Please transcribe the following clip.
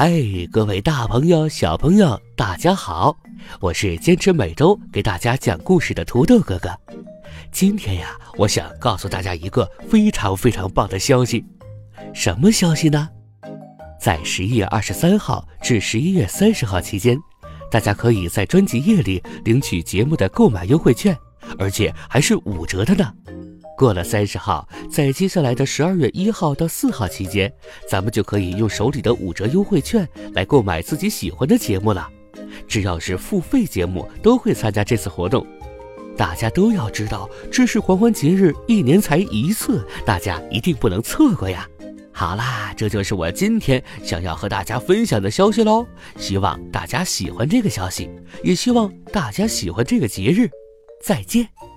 哎，各位大朋友、小朋友，大家好！我是坚持每周给大家讲故事的土豆哥哥。今天呀，我想告诉大家一个非常非常棒的消息。什么消息呢？在十一月二十三号至十一月三十号期间，大家可以在专辑页里领取节目的购买优惠券，而且还是五折的呢。过了三十号，在接下来的十二月一号到四号期间，咱们就可以用手里的五折优惠券来购买自己喜欢的节目了。只要是付费节目，都会参加这次活动。大家都要知道，知识狂欢节日一年才一次，大家一定不能错过呀！好啦，这就是我今天想要和大家分享的消息喽。希望大家喜欢这个消息，也希望大家喜欢这个节日。再见。